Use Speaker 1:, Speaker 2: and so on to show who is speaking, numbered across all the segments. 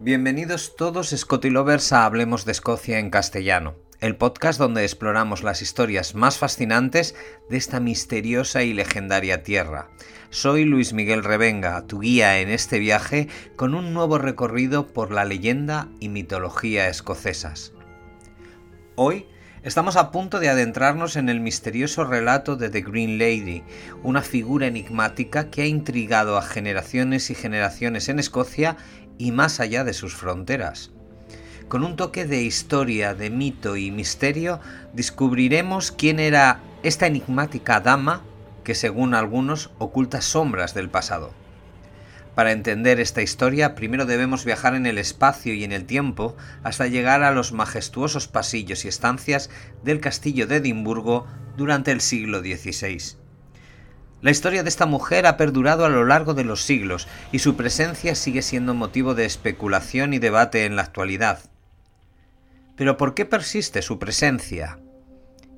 Speaker 1: Bienvenidos todos Scotty Lovers a Hablemos de Escocia en castellano, el podcast donde exploramos las historias más fascinantes de esta misteriosa y legendaria tierra. Soy Luis Miguel Revenga, tu guía en este viaje con un nuevo recorrido por la leyenda y mitología escocesas. Hoy Estamos a punto de adentrarnos en el misterioso relato de The Green Lady, una figura enigmática que ha intrigado a generaciones y generaciones en Escocia y más allá de sus fronteras. Con un toque de historia, de mito y misterio, descubriremos quién era esta enigmática dama que según algunos oculta sombras del pasado. Para entender esta historia, primero debemos viajar en el espacio y en el tiempo hasta llegar a los majestuosos pasillos y estancias del castillo de Edimburgo durante el siglo XVI. La historia de esta mujer ha perdurado a lo largo de los siglos y su presencia sigue siendo motivo de especulación y debate en la actualidad. Pero ¿por qué persiste su presencia?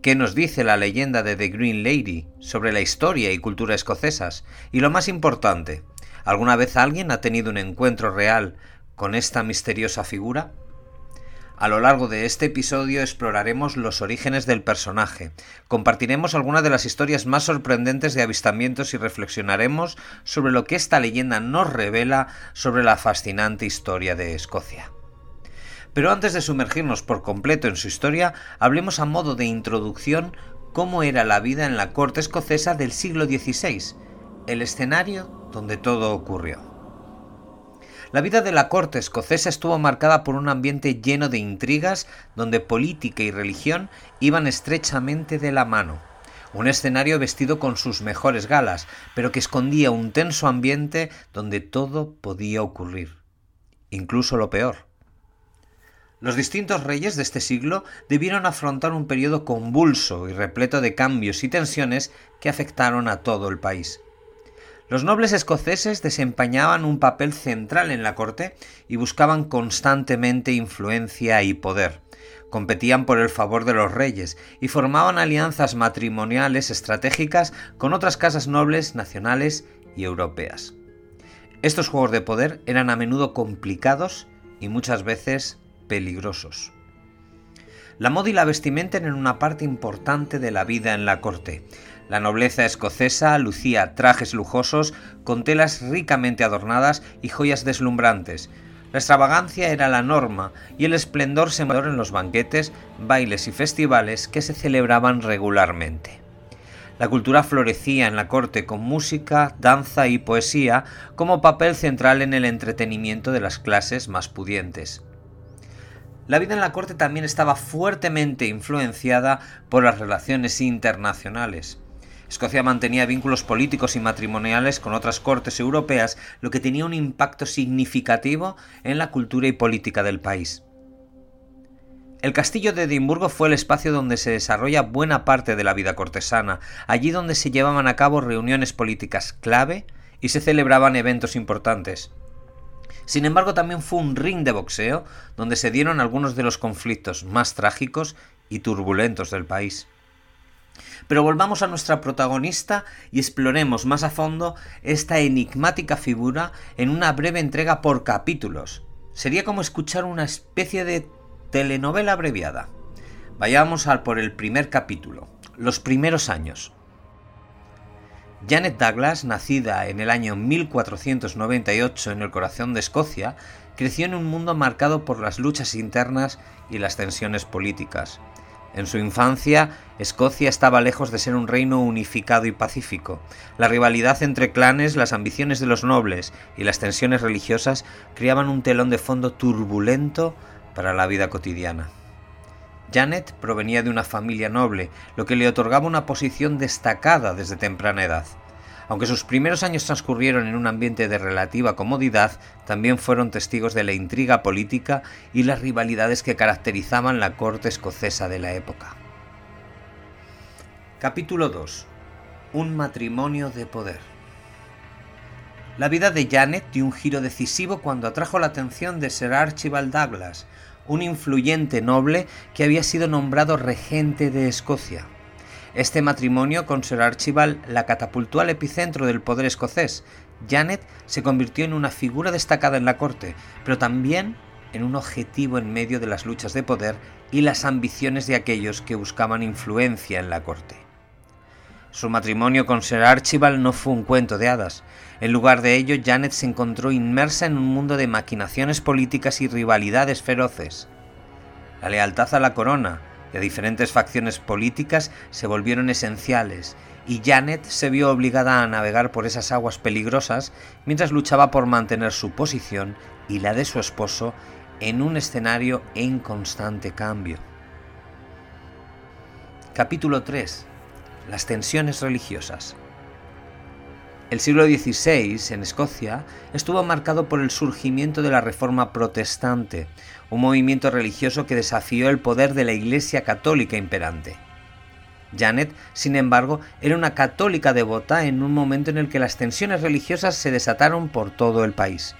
Speaker 1: ¿Qué nos dice la leyenda de The Green Lady sobre la historia y cultura escocesas? Y lo más importante, ¿alguna vez alguien ha tenido un encuentro real con esta misteriosa figura? A lo largo de este episodio exploraremos los orígenes del personaje, compartiremos algunas de las historias más sorprendentes de avistamientos y reflexionaremos sobre lo que esta leyenda nos revela sobre la fascinante historia de Escocia. Pero antes de sumergirnos por completo en su historia, hablemos a modo de introducción cómo era la vida en la corte escocesa del siglo XVI, el escenario donde todo ocurrió. La vida de la corte escocesa estuvo marcada por un ambiente lleno de intrigas donde política y religión iban estrechamente de la mano. Un escenario vestido con sus mejores galas, pero que escondía un tenso ambiente donde todo podía ocurrir, incluso lo peor. Los distintos reyes de este siglo debieron afrontar un periodo convulso y repleto de cambios y tensiones que afectaron a todo el país. Los nobles escoceses desempeñaban un papel central en la corte y buscaban constantemente influencia y poder. Competían por el favor de los reyes y formaban alianzas matrimoniales estratégicas con otras casas nobles nacionales y europeas. Estos juegos de poder eran a menudo complicados y muchas veces peligrosos. La moda y la vestimenta eran una parte importante de la vida en la corte. La nobleza escocesa lucía trajes lujosos con telas ricamente adornadas y joyas deslumbrantes. La extravagancia era la norma y el esplendor se mayor en los banquetes, bailes y festivales que se celebraban regularmente. La cultura florecía en la corte con música, danza y poesía como papel central en el entretenimiento de las clases más pudientes. La vida en la corte también estaba fuertemente influenciada por las relaciones internacionales. Escocia mantenía vínculos políticos y matrimoniales con otras cortes europeas, lo que tenía un impacto significativo en la cultura y política del país. El castillo de Edimburgo fue el espacio donde se desarrolla buena parte de la vida cortesana, allí donde se llevaban a cabo reuniones políticas clave y se celebraban eventos importantes. Sin embargo, también fue un ring de boxeo donde se dieron algunos de los conflictos más trágicos y turbulentos del país. Pero volvamos a nuestra protagonista y exploremos más a fondo esta enigmática figura en una breve entrega por capítulos. Sería como escuchar una especie de telenovela abreviada. Vayamos al por el primer capítulo, los primeros años. Janet Douglas, nacida en el año 1498 en el corazón de Escocia, creció en un mundo marcado por las luchas internas y las tensiones políticas. En su infancia, Escocia estaba lejos de ser un reino unificado y pacífico. La rivalidad entre clanes, las ambiciones de los nobles y las tensiones religiosas creaban un telón de fondo turbulento para la vida cotidiana. Janet provenía de una familia noble, lo que le otorgaba una posición destacada desde temprana edad. Aunque sus primeros años transcurrieron en un ambiente de relativa comodidad, también fueron testigos de la intriga política y las rivalidades que caracterizaban la corte escocesa de la época. Capítulo 2. Un matrimonio de poder. La vida de Janet dio un giro decisivo cuando atrajo la atención de Sir Archibald Douglas, un influyente noble que había sido nombrado regente de Escocia. Este matrimonio con Sir Archibald la catapultó al epicentro del poder escocés, Janet se convirtió en una figura destacada en la corte, pero también en un objetivo en medio de las luchas de poder y las ambiciones de aquellos que buscaban influencia en la corte. Su matrimonio con Sir Archibald no fue un cuento de hadas. En lugar de ello, Janet se encontró inmersa en un mundo de maquinaciones políticas y rivalidades feroces. La lealtad a la corona a diferentes facciones políticas se volvieron esenciales, y Janet se vio obligada a navegar por esas aguas peligrosas mientras luchaba por mantener su posición y la de su esposo en un escenario en constante cambio. Capítulo 3 las tensiones religiosas. El siglo XVI en Escocia estuvo marcado por el surgimiento de la Reforma Protestante, un movimiento religioso que desafió el poder de la Iglesia católica imperante. Janet, sin embargo, era una católica devota en un momento en el que las tensiones religiosas se desataron por todo el país.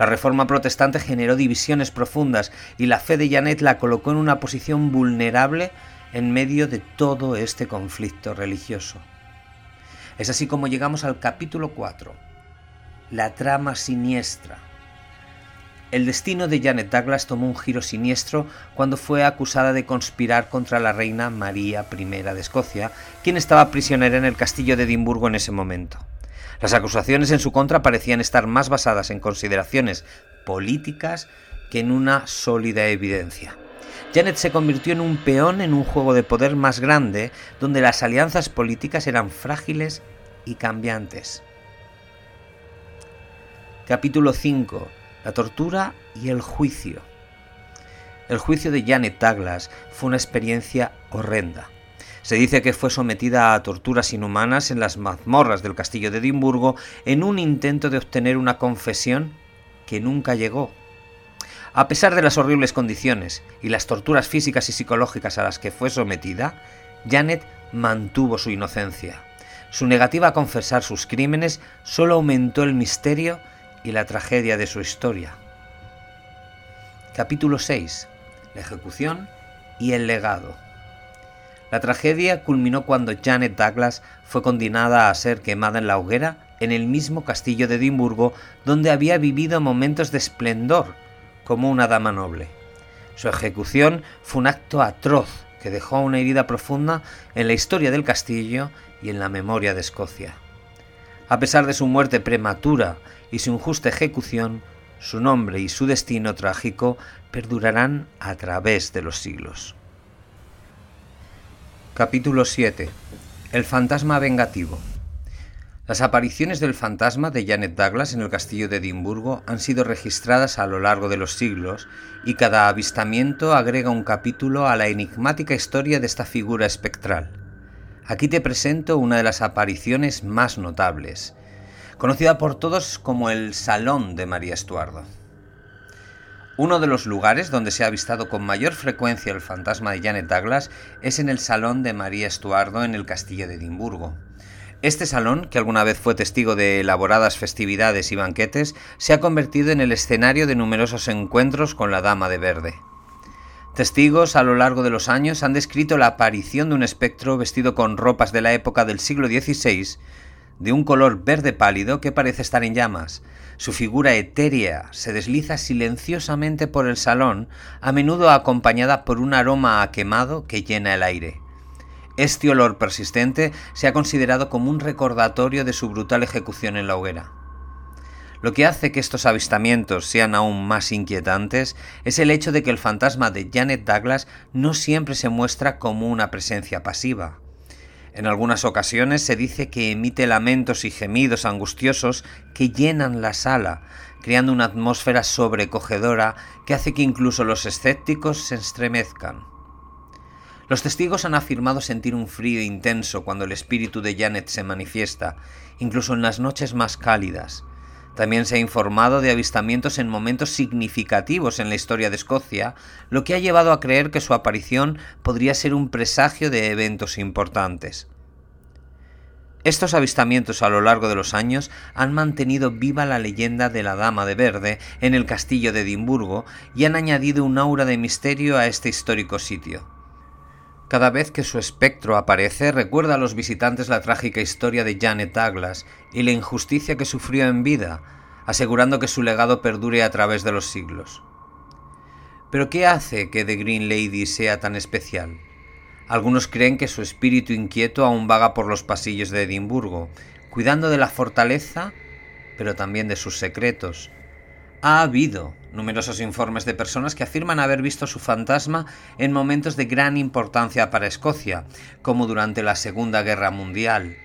Speaker 1: La Reforma Protestante generó divisiones profundas y la fe de Janet la colocó en una posición vulnerable en medio de todo este conflicto religioso. Es así como llegamos al capítulo 4, la trama siniestra. El destino de Janet Douglas tomó un giro siniestro cuando fue acusada de conspirar contra la reina María I de Escocia, quien estaba prisionera en el castillo de Edimburgo en ese momento. Las acusaciones en su contra parecían estar más basadas en consideraciones políticas que en una sólida evidencia. Janet se convirtió en un peón en un juego de poder más grande donde las alianzas políticas eran frágiles y cambiantes. Capítulo 5. La tortura y el juicio. El juicio de Janet Douglas fue una experiencia horrenda. Se dice que fue sometida a torturas inhumanas en las mazmorras del castillo de Edimburgo en un intento de obtener una confesión que nunca llegó a pesar de las horribles condiciones y las torturas físicas y psicológicas a las que fue sometida, Janet mantuvo su inocencia. Su negativa a confesar sus crímenes solo aumentó el misterio y la tragedia de su historia. Capítulo 6. La ejecución y el legado. La tragedia culminó cuando Janet Douglas fue condenada a ser quemada en la hoguera en el mismo castillo de Edimburgo donde había vivido momentos de esplendor como una dama noble. Su ejecución fue un acto atroz que dejó una herida profunda en la historia del castillo y en la memoria de Escocia. A pesar de su muerte prematura y su injusta ejecución, su nombre y su destino trágico perdurarán a través de los siglos. Capítulo 7. El fantasma vengativo. Las apariciones del fantasma de Janet Douglas en el castillo de Edimburgo han sido registradas a lo largo de los siglos y cada avistamiento agrega un capítulo a la enigmática historia de esta figura espectral. Aquí te presento una de las apariciones más notables, conocida por todos como el Salón de María Estuardo. Uno de los lugares donde se ha avistado con mayor frecuencia el fantasma de Janet Douglas es en el Salón de María Estuardo en el castillo de Edimburgo. Este salón, que alguna vez fue testigo de elaboradas festividades y banquetes, se ha convertido en el escenario de numerosos encuentros con la Dama de Verde. Testigos a lo largo de los años han descrito la aparición de un espectro vestido con ropas de la época del siglo XVI, de un color verde pálido que parece estar en llamas. Su figura etérea se desliza silenciosamente por el salón, a menudo acompañada por un aroma a quemado que llena el aire. Este olor persistente se ha considerado como un recordatorio de su brutal ejecución en la hoguera. Lo que hace que estos avistamientos sean aún más inquietantes es el hecho de que el fantasma de Janet Douglas no siempre se muestra como una presencia pasiva. En algunas ocasiones se dice que emite lamentos y gemidos angustiosos que llenan la sala, creando una atmósfera sobrecogedora que hace que incluso los escépticos se estremezcan. Los testigos han afirmado sentir un frío intenso cuando el espíritu de Janet se manifiesta, incluso en las noches más cálidas. También se ha informado de avistamientos en momentos significativos en la historia de Escocia, lo que ha llevado a creer que su aparición podría ser un presagio de eventos importantes. Estos avistamientos a lo largo de los años han mantenido viva la leyenda de la Dama de Verde en el castillo de Edimburgo y han añadido un aura de misterio a este histórico sitio. Cada vez que su espectro aparece, recuerda a los visitantes la trágica historia de Janet Douglas y la injusticia que sufrió en vida, asegurando que su legado perdure a través de los siglos. Pero ¿qué hace que The Green Lady sea tan especial? Algunos creen que su espíritu inquieto aún vaga por los pasillos de Edimburgo, cuidando de la fortaleza, pero también de sus secretos. Ha habido numerosos informes de personas que afirman haber visto su fantasma en momentos de gran importancia para Escocia, como durante la Segunda Guerra Mundial.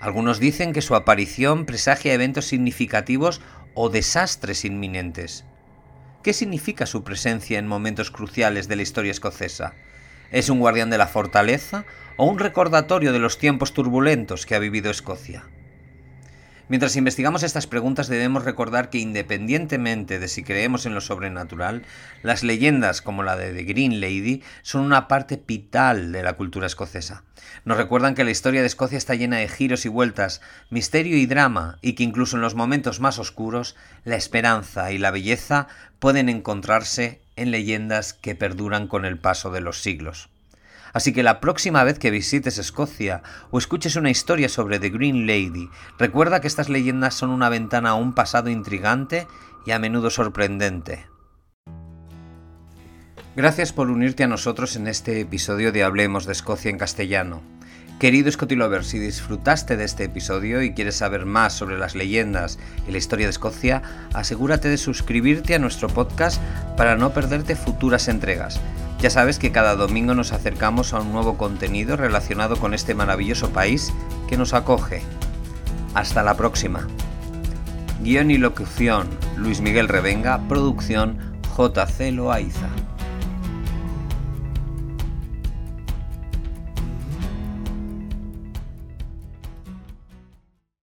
Speaker 1: Algunos dicen que su aparición presagia eventos significativos o desastres inminentes. ¿Qué significa su presencia en momentos cruciales de la historia escocesa? ¿Es un guardián de la fortaleza o un recordatorio de los tiempos turbulentos que ha vivido Escocia? Mientras investigamos estas preguntas debemos recordar que independientemente de si creemos en lo sobrenatural, las leyendas como la de The Green Lady son una parte vital de la cultura escocesa. Nos recuerdan que la historia de Escocia está llena de giros y vueltas, misterio y drama, y que incluso en los momentos más oscuros, la esperanza y la belleza pueden encontrarse en leyendas que perduran con el paso de los siglos. Así que la próxima vez que visites Escocia o escuches una historia sobre The Green Lady, recuerda que estas leyendas son una ventana a un pasado intrigante y a menudo sorprendente. Gracias por unirte a nosotros en este episodio de Hablemos de Escocia en castellano. Querido Scotilover, si disfrutaste de este episodio y quieres saber más sobre las leyendas y la historia de Escocia, asegúrate de suscribirte a nuestro podcast para no perderte futuras entregas. Ya sabes que cada domingo nos acercamos a un nuevo contenido relacionado con este maravilloso país que nos acoge. Hasta la próxima. Guión y locución Luis Miguel Revenga, producción JC Loaiza.